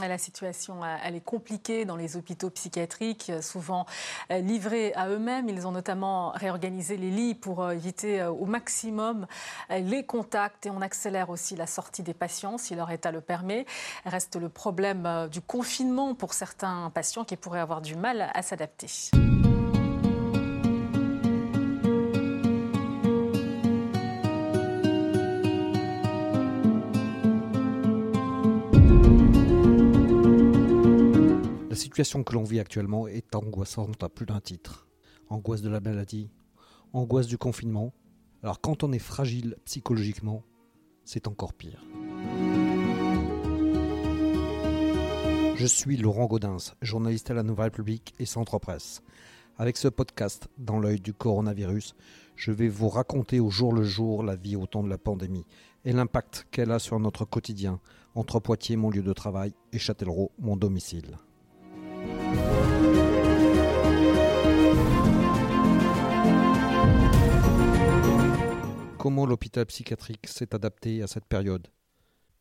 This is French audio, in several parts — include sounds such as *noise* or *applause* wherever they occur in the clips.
La situation, elle est compliquée dans les hôpitaux psychiatriques, souvent livrés à eux-mêmes. Ils ont notamment réorganisé les lits pour éviter au maximum les contacts et on accélère aussi la sortie des patients si leur état le permet. Reste le problème du confinement pour certains patients qui pourraient avoir du mal à s'adapter. Situation que l'on vit actuellement est angoissante à plus d'un titre. Angoisse de la maladie, angoisse du confinement. Alors quand on est fragile psychologiquement, c'est encore pire. Je suis Laurent Gaudens, journaliste à la Nouvelle République et Centre Presse. Avec ce podcast, Dans l'œil du coronavirus, je vais vous raconter au jour le jour la vie au temps de la pandémie et l'impact qu'elle a sur notre quotidien entre Poitiers, mon lieu de travail, et Châtellerault, mon domicile. Comment l'hôpital psychiatrique s'est adapté à cette période?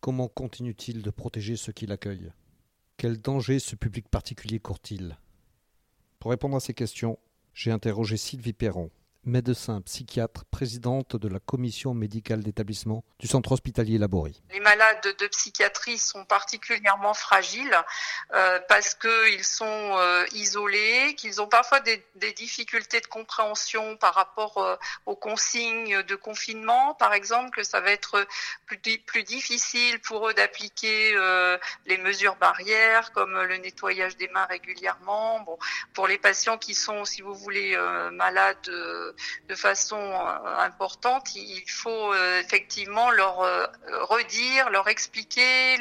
Comment continue-t-il de protéger ceux qui l'accueillent? Quel danger ce public particulier court-il? Pour répondre à ces questions, j'ai interrogé Sylvie Perron, médecin psychiatre, présidente de la commission médicale d'établissement du centre hospitalier Laborie. Les malades de psychiatrie sont particulièrement fragiles euh, parce qu'ils sont euh, isolés, qu'ils ont parfois des, difficultés de compréhension par rapport euh, aux consignes de confinement, par exemple, que ça va être plus, plus difficile pour eux d'appliquer les mesures barrières comme le nettoyage des mains régulièrement. Bon, pour les patients qui sont, si vous voulez, malades de façon euh, importante, il faut euh, effectivement leur euh, redire, leur expliquer,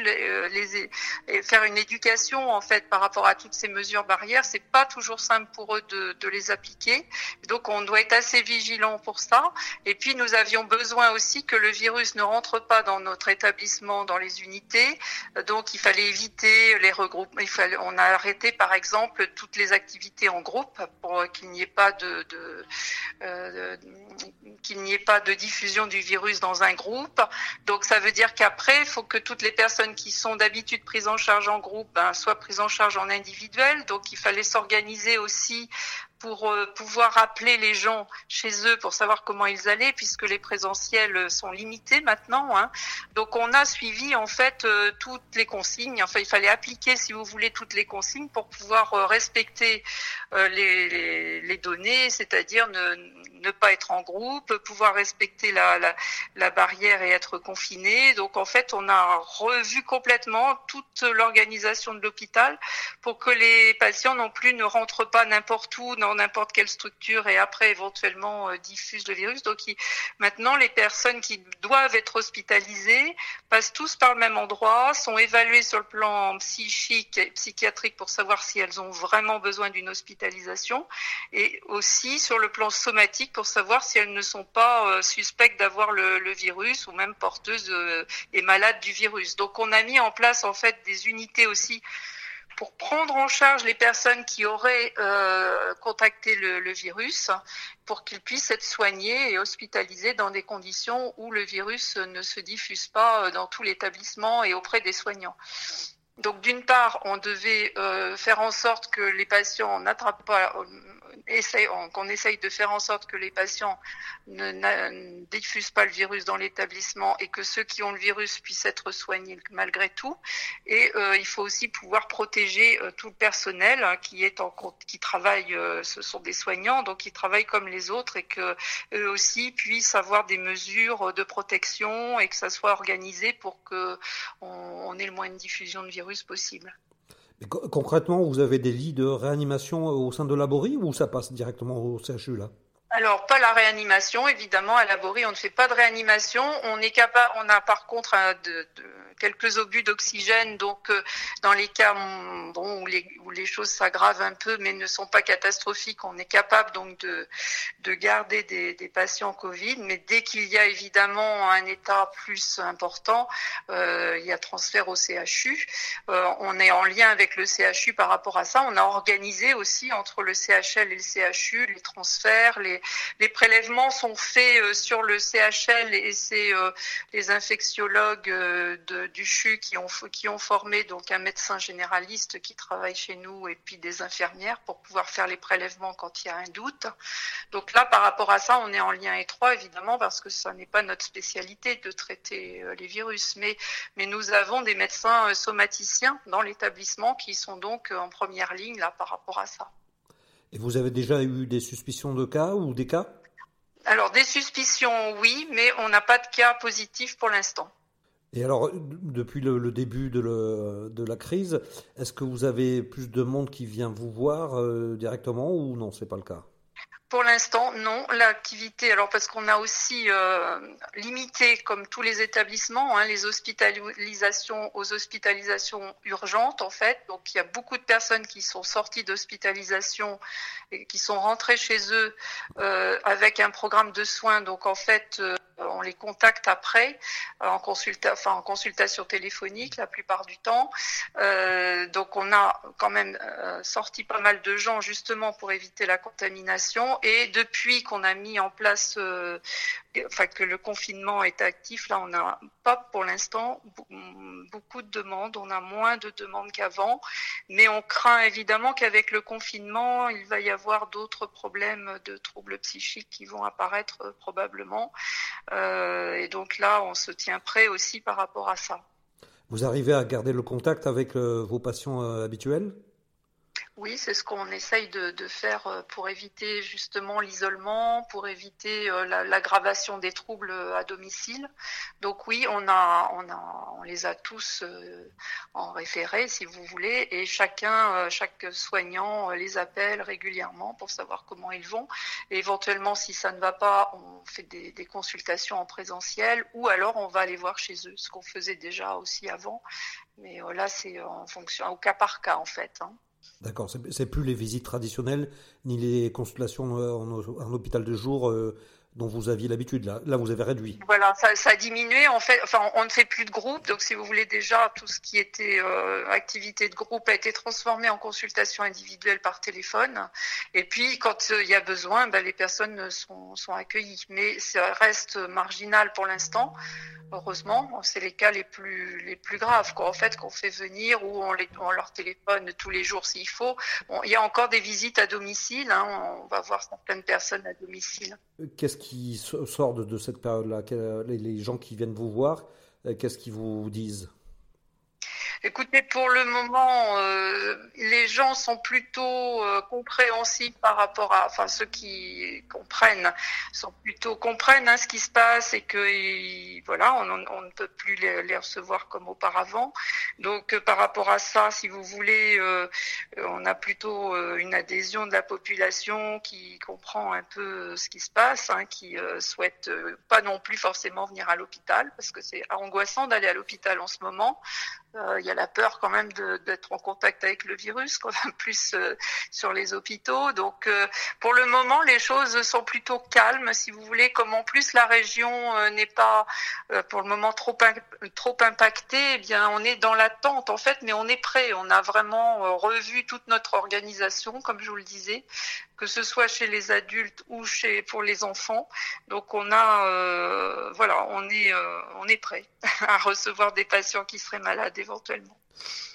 faire une éducation en fait par rapport à toutes ces mesures barrières. C'est pas toujours simple pour eux de, les appliquer, donc on doit être assez vigilant pour ça. Et puis nous avions besoin aussi que le virus ne rentre pas dans notre établissement, dans les unités. Donc il fallait éviter les regroupements. On a arrêté par exemple toutes les activités en groupe pour qu'il n'y ait pas de euh, qu'il n'y ait pas de diffusion du virus dans un groupe. Donc ça veut dire qu'après, il faut que toutes les personnes qui sont d'habitude prises en charge en groupe ben, soient prises en charge en individuel. Donc il fallait s'organiser aussi pour euh, pouvoir appeler les gens chez eux pour savoir comment ils allaient, puisque les présentiels sont limités maintenant. Hein. Donc on a suivi en fait euh, toutes les consignes. Enfin, il fallait appliquer, si vous voulez, toutes les consignes pour pouvoir euh, respecter les, données, c'est-à-dire ne, pas être en groupe, pouvoir respecter la, barrière et être confiné. Donc en fait, on a revu complètement toute l'organisation de l'hôpital pour que les patients non plus ne rentrent pas n'importe où, n'importe quelle structure et après éventuellement euh, diffusent le virus. Donc maintenant, les personnes qui doivent être hospitalisées passent tous par le même endroit, sont évaluées sur le plan psychique et psychiatrique pour savoir si elles ont vraiment besoin d'une hospitalisation et aussi sur le plan somatique pour savoir si elles ne sont pas euh, suspectes d'avoir le, le, virus ou même porteuses euh, et malades du virus. Donc on a mis en place en fait des unités aussi pour prendre en charge les personnes qui auraient euh, contacté le, le, virus pour qu'ils puissent être soignés et hospitalisés dans des conditions où le virus ne se diffuse pas euh, dans tout l'établissement et auprès des soignants. Donc d'une part, on devait euh, faire en sorte que les patients n'attrapent pas qu'on essaye de faire en sorte que les patients ne, diffusent pas le virus dans l'établissement et que ceux qui ont le virus puissent être soignés malgré tout. Et euh, il faut aussi pouvoir protéger euh, tout le personnel hein, qui travaille, euh, ce sont des soignants, donc qui travaillent comme les autres et que eux aussi puissent avoir des mesures de protection et que ça soit organisé pour que on, on ait le moins de diffusion de virus possible. Mais concrètement, vous avez des lits de réanimation au sein de Laborie ou ça passe directement au CHU là? Alors pas la réanimation, évidemment à Laborie on ne fait pas de réanimation. On est capable, on a par contre de quelques obus d'oxygène, donc euh, dans les cas bon, où, les, où les choses s'aggravent un peu mais ne sont pas catastrophiques, on est capable donc de, de garder des, patients Covid. Mais dès qu'il y a évidemment un état plus important, euh, il y a transfert au CHU. Euh, on est en lien avec le CHU par rapport à ça. On a organisé aussi entre le CHL et le CHU les transferts, les, les prélèvements sont faits sur le CHL et c'est les infectiologues de, du CHU qui ont, formé un médecin généraliste qui travaille chez nous et puis des infirmières pour pouvoir faire les prélèvements quand il y a un doute. Donc là, par rapport à ça, on est en lien étroit évidemment parce que ça n'est pas notre spécialité de traiter les virus, mais, mais nous avons des médecins somaticiens dans l'établissement qui sont donc en première ligne là par rapport à ça. Et vous avez déjà eu des suspicions de cas ou des cas? Alors des suspicions, oui, mais on n'a pas de cas positifs pour l'instant. Et alors, depuis le, début de, de, la crise, est-ce que vous avez plus de monde qui vient vous voir euh, directement ou non, c'est pas le cas? Pour l'instant, non. L'activité, alors parce qu'on a aussi euh, limité, comme tous les établissements, hein, les hospitalisations aux hospitalisations urgentes, en fait. Donc, il y a beaucoup de personnes qui sont sorties d'hospitalisation et qui sont rentrées chez eux euh, avec un programme de soins. Donc, en fait, euh, on les contacte après en, consulta enfin, en consultation téléphonique la plupart du temps. donc, on a quand même sorti pas mal de gens justement pour éviter la contamination et depuis qu'on a mis en place, euh, enfin que le confinement est actif, là on n'a pas pour l'instant beaucoup de demandes, on a moins de demandes qu'avant, mais on craint évidemment qu'avec le confinement, il va y avoir d'autres problèmes de troubles psychiques qui vont apparaître euh, probablement. Euh, et donc là, on se tient prêt aussi par rapport à ça. Vous arrivez à garder le contact avec vos patients habituels? Oui, c'est ce qu'on essaye de, faire euh, pour éviter justement l'isolement, pour éviter euh, l'aggravation des troubles à domicile. Donc oui, on les a tous euh, en référé, si vous voulez, et chacun, chaque soignant les appelle régulièrement pour savoir comment ils vont. Et éventuellement, si ça ne va pas, on fait des, des consultations en présentiel, ou alors on va aller voir chez eux, ce qu'on faisait déjà aussi avant. Mais là, c'est en fonction, au cas par cas en fait. Hein. D'accord, c'est plus les visites traditionnelles ni les consultations euh, en, hôpital de jour euh, dont vous aviez l'habitude. Là, là, vous avez réduit. Voilà, ça, a diminué. En fait, enfin, on ne fait plus de groupe. Donc, si vous voulez, déjà, tout ce qui était euh, activité de groupe a été transformé en consultation individuelle par téléphone. Et puis, quand il y a besoin, ben, les personnes sont, sont accueillies. Mais ça reste marginal pour l'instant heureusement, c'est les cas les plus les plus graves en fait qu'on fait venir ou on, les, on leur téléphone tous les jours s'il faut. Bon, il y a encore des visites à domicile, hein, on va voir certaines personnes à domicile. Qu'est-ce qui sort de, cette période-là? Les, gens qui viennent vous voir, euh, qu'est-ce qu'ils vous disent? Écoutez, pour le moment, euh, les gens sont plutôt euh, compréhensifs par rapport à, enfin ceux qui comprennent sont plutôt comprennent hein, ce qui se passe et que voilà, on, ne peut plus les, les, recevoir comme auparavant. Donc euh, par rapport à ça, si vous voulez, euh, on a plutôt une adhésion de la population qui comprend un peu ce qui se passe, hein, qui souhaite pas non plus forcément venir à l'hôpital parce que c'est angoissant d'aller à l'hôpital en ce moment. Il y a la peur quand même d'être en contact avec le virus, quand même *laughs* plus euh, sur les hôpitaux. Donc euh, pour le moment, les choses sont plutôt calmes, si vous voulez. Comme en plus la région euh, n'est pas pour le moment trop trop impactée, eh bien on est dans l'attente en fait, mais on est prêt. On a vraiment revu toute notre organisation, comme je vous le disais, que ce soit chez les adultes ou chez pour les enfants. Donc on a voilà, on est on est prêt *laughs* à recevoir des patients qui seraient malades éventuellement.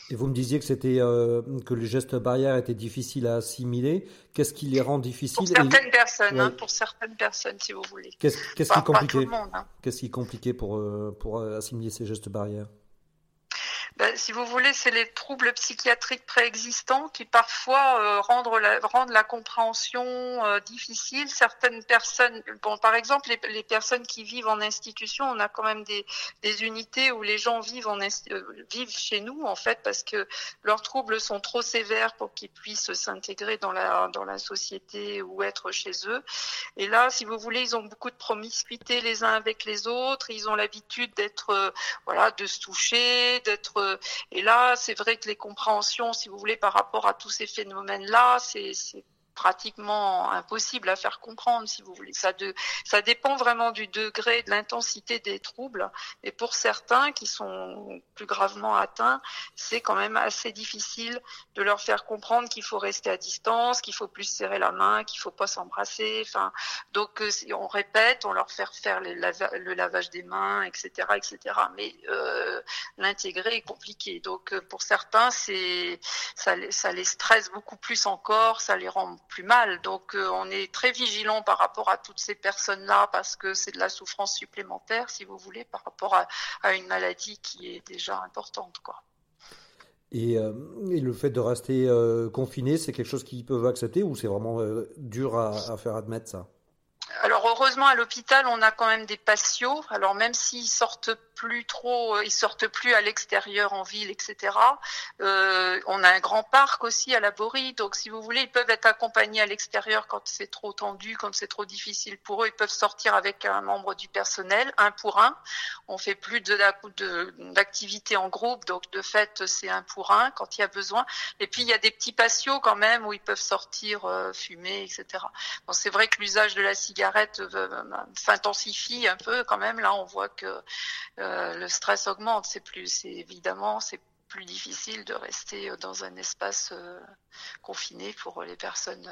Et vous me disiez que c'était euh, que les gestes barrières étaient difficiles à assimiler. Qu'est-ce qui les rend difficiles Pour certaines personnes, hein, pour certaines personnes, si vous voulez. Qu'est-ce qui est compliqué hein. Qu'est-ce qui est compliqué pour euh, pour assimiler ces gestes barrières? Ben, si vous voulez, c'est les troubles psychiatriques préexistants qui parfois euh, rendent, la, rendent la compréhension euh, difficile. Certaines personnes, bon, par exemple, les, personnes qui vivent en institution, on a quand même des, des unités où les gens vivent, en, euh, vivent chez nous, en fait, parce que leurs troubles sont trop sévères pour qu'ils puissent s'intégrer dans la, dans la société ou être chez eux. Et là, si vous voulez, ils ont beaucoup de promiscuité les uns avec les autres. Ils ont l'habitude d'être, voilà, de se toucher, d'être euh, et là, c'est vrai que les compréhensions, si vous voulez, par rapport à tous ces phénomènes-là, c'est pratiquement impossible à faire comprendre, si vous voulez. Ça, de, ça dépend vraiment du degré, de l'intensité des troubles. Et pour certains qui sont plus gravement atteints, c'est quand même assez difficile de leur faire comprendre qu'il faut rester à distance, qu'il faut plus serrer la main, qu'il faut pas s'embrasser. Enfin, donc euh, on répète, on leur fait faire le lavage des mains, etc., etc. Mais euh, l'intégrer est compliqué. Donc euh, pour certains, c'est ça, ça les stresse beaucoup plus encore, ça les rend plus mal. Donc euh, on est très vigilant par rapport à toutes ces personnes-là parce que c'est de la souffrance supplémentaire, si vous voulez, par rapport à, une maladie qui est déjà importante. Quoi. Et, euh, le fait de rester euh, confiné, c'est quelque chose qu'ils peuvent accepter ou c'est vraiment dur à faire admettre ça? Alors heureusement à l'hôpital on a quand même des patios. Alors même s'ils sortent plus trop, euh, ils sortent plus à l'extérieur en ville, etc. Euh, on a un grand parc aussi à la Borie, donc si vous voulez ils peuvent être accompagnés à l'extérieur quand c'est trop tendu, quand c'est trop difficile pour eux. Ils peuvent sortir avec un membre du personnel, un pour un. On fait plus d'activités en groupe, donc de fait c'est un pour un quand il y a besoin. Et puis il y a des petits patios quand même où ils peuvent sortir euh, fumer, etc. Donc c'est vrai que l'usage de la cigarette euh, s'intensifie un peu quand même. Là, on voit que euh, le stress augmente. C'est plus, c'est évidemment, c'est plus difficile de rester dans un espace euh, confiné pour les personnes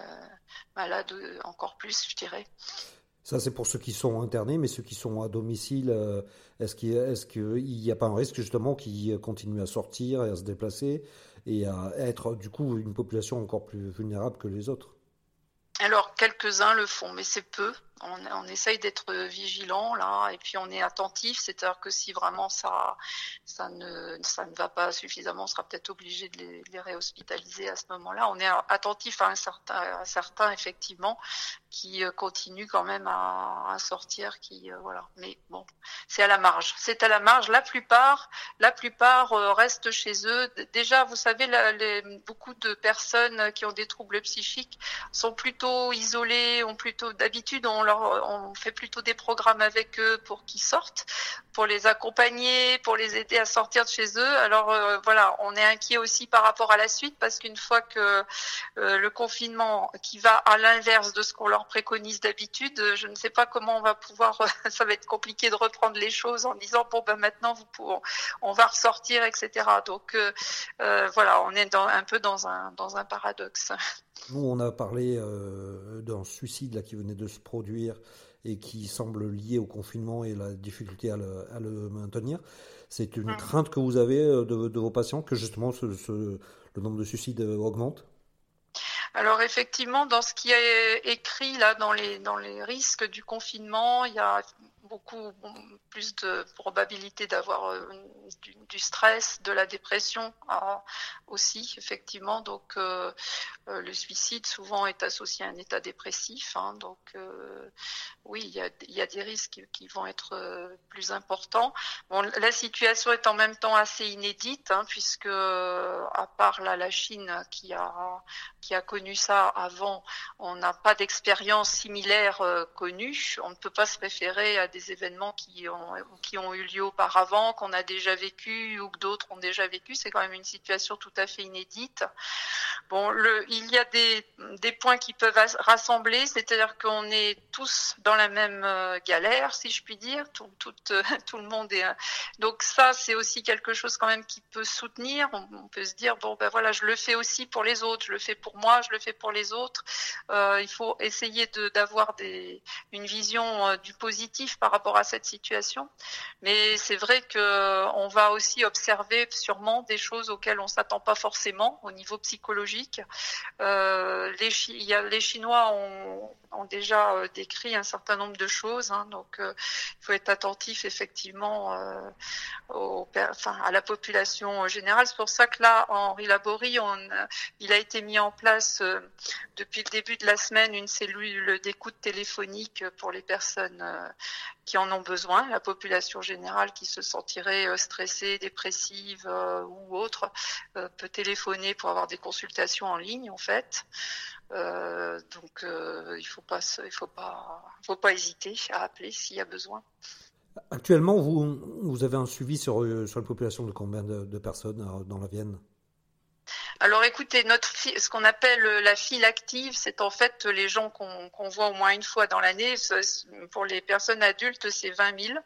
malades encore plus, je dirais. Ça, c'est pour ceux qui sont internés, mais ceux qui sont à domicile, est-ce qu'il n'y a pas un risque justement qu'ils continuent à sortir et à se déplacer et à être du coup une population encore plus vulnérable que les autres? Alors, quelques-uns le font, mais c'est peu on, essaye d'être vigilant là, et puis on est attentif. C'est-à-dire que si vraiment ça, ça ne, ça ne va pas suffisamment, on sera peut-être obligé de les, réhospitaliser à ce moment-là. On est attentif à un certain, certains effectivement qui euh, continuent quand même à, sortir, qui euh, voilà. Mais bon, c'est à la marge. C'est à la marge. La plupart, la plupart euh, restent chez eux. Déjà, vous savez, beaucoup de personnes qui ont des troubles psychiques sont plutôt isolées, ont plutôt d'habitude on on fait plutôt des programmes avec eux pour qu'ils sortent, pour les accompagner, pour les aider à sortir de chez eux. Alors euh, voilà, on est inquiet aussi par rapport à la suite parce qu'une fois que euh, le confinement qui va à l'inverse de ce qu'on leur préconise d'habitude, je ne sais pas comment on va pouvoir, *laughs* ça va être compliqué de reprendre les choses en disant bon ben maintenant vous pouvez, on va ressortir, etc. Donc euh, voilà, on est un peu dans un dans un paradoxe. Nous, on a parlé d'un suicide là qui venait de se produire et qui semble lié au confinement et la difficulté à le, maintenir. C'est une crainte que vous avez euh, de, vos patients que justement le nombre de suicides euh, augmente? Alors effectivement, dans ce qui est écrit là dans les dans les risques du confinement, il y a beaucoup plus de probabilité d'avoir euh, du, stress, de la dépression ah, aussi, effectivement. Donc, euh, euh, le suicide souvent est associé à un état dépressif. Hein. donc, oui, il y, a, des risques qui, vont être plus importants. Bon, la situation est en même temps assez inédite, hein, puisque à part la Chine qui a qui a connu ça avant, on n'a pas d'expérience similaire connue. On ne peut pas se référer à des événements qui ont, qui ont eu lieu auparavant, qu'on a déjà vécu ou que d'autres ont déjà vécu. C'est quand même une situation tout à fait inédite. Bon, le, il y a des, des points qui peuvent rassembler, c'est-à-dire qu'on est tous dans la même euh, galère, si je puis dire. Tout, tout, *laughs* euh, le monde est. Donc ça, c'est aussi quelque chose quand même qui peut soutenir. On, peut se dire bon ben voilà, je le fais aussi pour les autres, je le fais pour moi, je le fais pour les autres. Euh, il faut essayer d'avoir une vision euh, du positif par rapport à cette situation. Mais c'est vrai que on va aussi observer sûrement des choses auxquelles on s'attend pas forcément au niveau psychologique. Euh, les, Chinois ont, déjà euh, décrit un certain nombre de choses, hein, donc euh, il faut être attentif effectivement à la population générale. C'est pour ça que là, Henri Laborie, il a été mis en place depuis le début de la semaine une cellule d'écoute téléphonique pour les personnes qui en ont besoin, la population générale qui se sentirait stressée, dépressive ou autre, peut téléphoner pour avoir des consultations en ligne en fait. Euh, donc euh, il faut faut pas, faut pas hésiter à appeler s'il y a besoin. Actuellement, vous, vous avez un suivi sur, sur la population de combien de, personnes dans la Vienne? Alors écoutez, notre ce qu'on appelle la file active, c'est en fait les gens qu'on voit au moins une fois dans l'année. Pour les personnes adultes, c'est 20 000.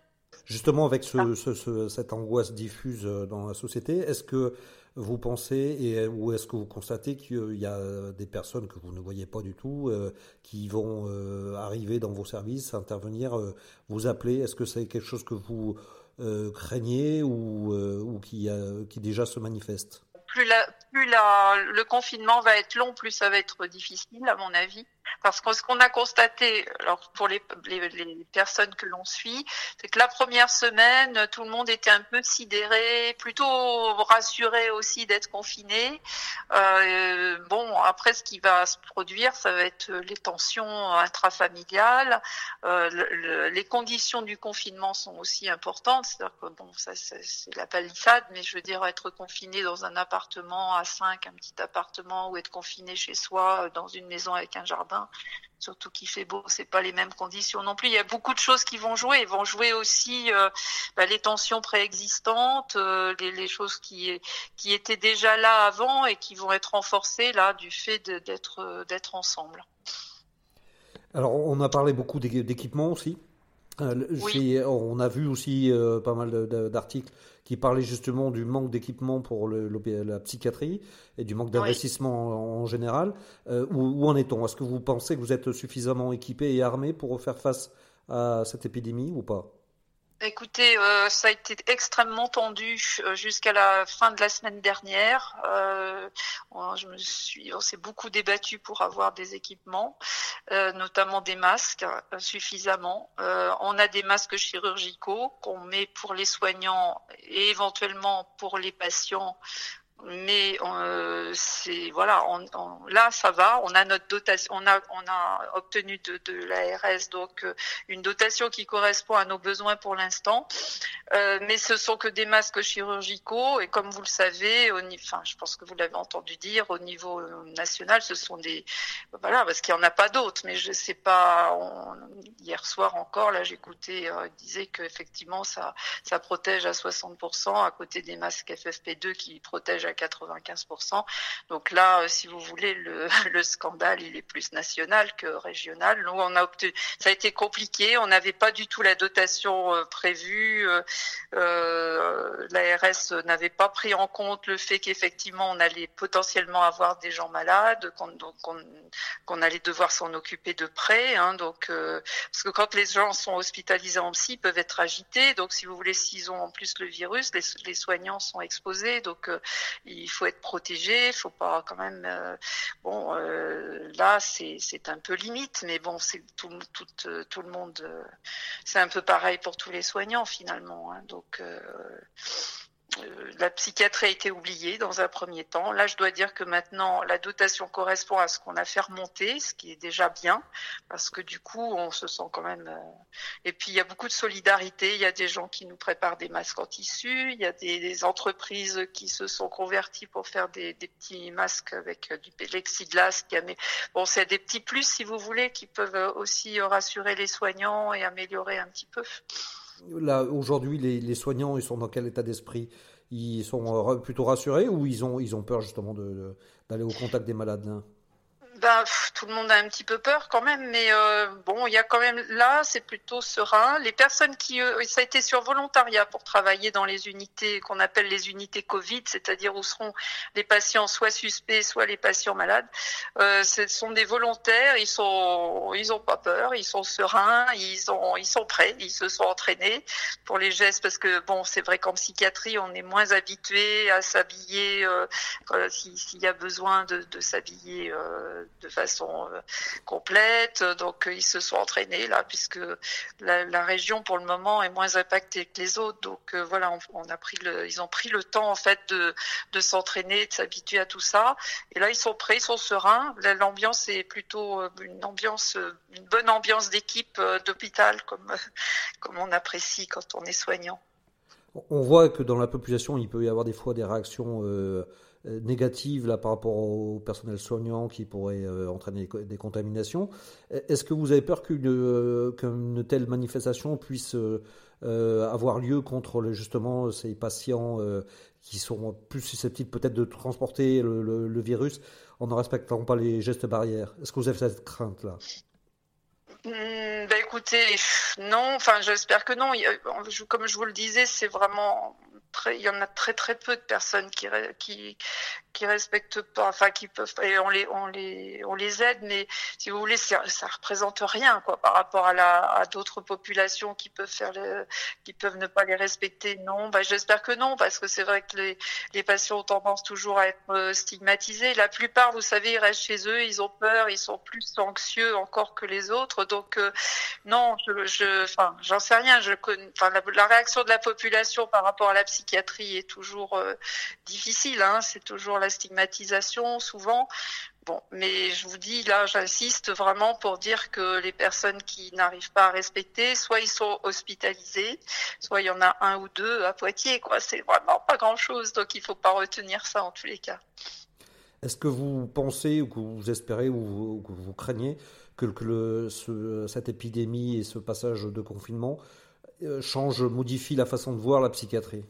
Justement, avec ce, cette angoisse diffuse dans la société, est-ce que vous pensez et, ou est-ce que vous constatez qu'il y a des personnes que vous ne voyez pas du tout euh, qui vont euh, arriver dans vos services, intervenir, euh, vous appeler? Est-ce que c'est quelque chose que vous craignez ou, ou qui, qui déjà se manifeste? Plus, la, plus la, le confinement va être long, plus ça va être difficile, à mon avis. Parce que ce qu'on a constaté, alors pour les, personnes que l'on suit, c'est que la première semaine, tout le monde était un peu sidéré, plutôt rassuré aussi d'être confiné. Euh, bon, après, ce qui va se produire, ça va être les tensions intrafamiliales. Euh, le, les conditions du confinement sont aussi importantes. C'est-à-dire que bon, ça c'est la palissade, mais je veux dire être confiné dans un appartement à 5, un petit appartement, ou être confiné chez soi dans une maison avec un jardin surtout qu'il fait beau, c'est pas les mêmes conditions non plus. Il y a beaucoup de choses qui vont jouer. Ils vont jouer aussi euh, bah, les tensions préexistantes, euh, les, choses qui étaient déjà là avant et qui vont être renforcées là du fait d'être d'être ensemble. Alors on a parlé beaucoup d'équipements aussi. Euh, on a vu aussi pas mal d'articles qui parlait justement du manque d'équipement pour le, la psychiatrie et du manque d'investissement en, général. Euh, où, en est-on? Est-ce que vous pensez que vous êtes suffisamment équipé et armé pour faire face à cette épidémie ou pas? Écoutez, euh, ça a été extrêmement tendu euh, jusqu'à la fin de la semaine dernière. Euh, je me suis, on s'est beaucoup débattu pour avoir des équipements, euh, notamment des masques euh, suffisamment. on a des masques chirurgicaux qu'on met pour les soignants et éventuellement pour les patients mais euh, c'est voilà, on, là ça va, on a notre dotation, on a on a obtenu de, de l'ARS donc euh, une dotation qui correspond à nos besoins pour l'instant, euh, mais ce sont que des masques chirurgicaux. Et comme vous le savez, au, enfin je pense que vous l'avez entendu dire au niveau national, ce sont des voilà parce qu'il y en a pas d'autres, mais je sais pas. hier soir encore là j'écoutais, euh, disait que effectivement ça ça protège à 60% à côté des masques FFP2 qui protègent à 95%. Donc là, euh, si vous voulez, le, *laughs* le, scandale, il est plus national que régional. Nous, on a obtenu, ça a été compliqué. On n'avait pas du tout la dotation euh, prévue. Euh, L'ARS n'avait pas pris en compte le fait qu'effectivement, on allait potentiellement avoir des gens malades, qu'on allait devoir s'en occuper de près. Hein, donc, parce que quand les gens sont hospitalisés en psy, ils peuvent être agités. Donc, si vous voulez, s'ils ont en plus le virus, les, les soignants sont exposés. Donc, il faut être protégé, il faut pas quand même. Euh, bon, euh, là c'est un peu limite, mais bon, c'est tout, tout, tout le monde. Euh, c'est un peu pareil pour tous les soignants finalement. Hein, donc euh, la psychiatrie a été oubliée dans un premier temps. Là, je dois dire que maintenant, la dotation correspond à ce qu'on a fait remonter, ce qui est déjà bien, parce que du coup, on se sent quand même. Euh, et puis, il y a beaucoup de solidarité. Il y a des gens qui nous préparent des masques en tissu. Il y a des, entreprises qui se sont converties pour faire des, petits masques avec euh, du plexiglas. Bon, c'est des petits plus, si vous voulez, qui peuvent aussi rassurer les soignants et améliorer un petit peu. Aujourd'hui, les, soignants, ils sont dans quel état d'esprit? Ils sont euh, plutôt rassurés ou ils ont, ils ont peur justement d'aller au contact des malades ben, tout le monde a un petit peu peur quand même, mais euh, bon, il y a quand même là, c'est plutôt serein. Les personnes qui, euh, ça a été sur volontariat pour travailler dans les unités qu'on appelle les unités Covid, c'est-à-dire où seront les patients soit suspects, soit les patients malades. Euh, ce sont des volontaires, ils sont, ils ont pas peur, ils sont sereins, ils ont, ils sont prêts, ils se sont entraînés pour les gestes parce que bon, c'est vrai qu'en psychiatrie, on est moins habitué à s'habiller euh, s'il y a besoin de, de s'habiller. De façon euh, complète. Donc euh, ils se sont entraînés là, puisque la, région pour le moment est moins impactée que les autres. Donc euh, voilà, on, a pris ils ont pris le temps en fait de, s'entraîner, de s'habituer à tout ça. Et là ils sont prêts, ils sont sereins. L'ambiance est plutôt une ambiance, une bonne ambiance d'équipe d'hôpital comme *laughs* comme on apprécie quand on est soignant. On voit que dans la population, il peut y avoir des fois des réactions négative là, par rapport au personnel soignant qui pourrait euh, entraîner des contaminations. Est-ce que vous avez peur qu'une euh, telle manifestation puisse avoir lieu contre justement ces patients qui sont plus susceptibles peut-être de transporter le, virus en ne respectant pas les gestes barrières? Est-ce que vous avez cette crainte-là? Hmm, ben écoutez, non, enfin j'espère que non. Comme je vous le disais, c'est vraiment il y en a très très peu de personnes qui qui qui respectent pas, enfin qui peuvent et on les on les on les aide, mais si vous voulez, ça, ça représente rien quoi par rapport à la à d'autres populations qui peuvent faire le, qui peuvent ne pas les respecter. Non, bah j'espère que non parce que c'est vrai que les les patients ont tendance toujours à être euh, stigmatisés. La plupart, vous savez, ils restent chez eux, ils ont peur, ils sont plus anxieux encore que les autres. Donc euh, non, je enfin j'en sais rien. Je enfin la, la réaction de la population par rapport à la psychiatrie psychiatrie est toujours euh, difficile. Hein, c'est toujours la stigmatisation souvent. Bon, mais je vous dis, là, j'insiste vraiment pour dire que les personnes qui n'arrivent pas à respecter, soit ils sont hospitalisés, soit il y en a un ou deux à Poitiers, quoi. C'est vraiment pas grand chose, donc il faut pas retenir ça en tous les cas. Est-ce que vous pensez ou que vous espérez ou, que vous craignez que, le, cette épidémie et ce passage de confinement euh, change, modifie la façon de voir la psychiatrie?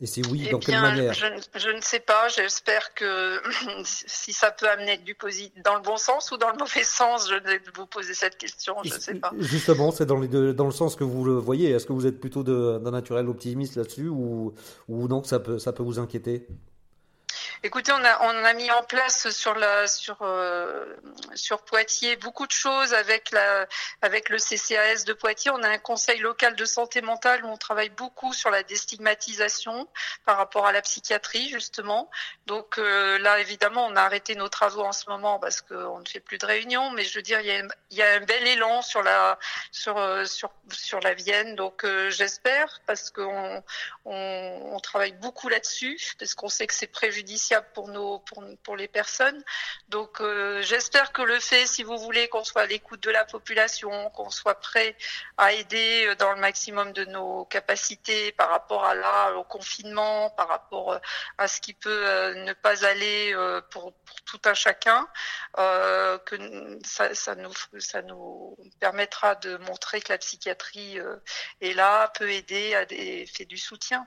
Et c'est oui, eh dans quelle manière je, je, ne sais pas. J'espère que *clears throat* si ça peut amener du positif dans le bon sens ou dans le mauvais sens, je vais vous poser cette question. Je ne sais pas. Justement, c'est dans, dans le sens que vous le voyez. Est-ce que vous êtes plutôt d'un naturel optimiste là-dessus ou, ou non, ça peut, ça peut vous inquiéter? Écoutez, on a, mis en place sur euh, Poitiers beaucoup de choses avec le CCAS de Poitiers. On a un conseil local de santé mentale où on travaille beaucoup sur la déstigmatisation par rapport à la psychiatrie justement. Donc euh, là, évidemment, on a arrêté nos travaux en ce moment parce qu'on ne fait plus de réunions. Mais je veux dire, il y a, un bel élan sur la euh, Vienne. Donc j'espère parce qu'on on, on travaille beaucoup là-dessus parce qu'on sait que c'est préjudiciable pour les personnes. Donc euh, j'espère que le fait, si vous voulez, qu'on soit à l'écoute de la population, qu'on soit prêt à aider euh, dans le maximum de nos capacités par rapport à là au confinement, par rapport euh, à ce qui peut ne pas aller pour, tout un chacun, que ça, nous permettra de montrer que la psychiatrie est là, peut aider, fait du soutien.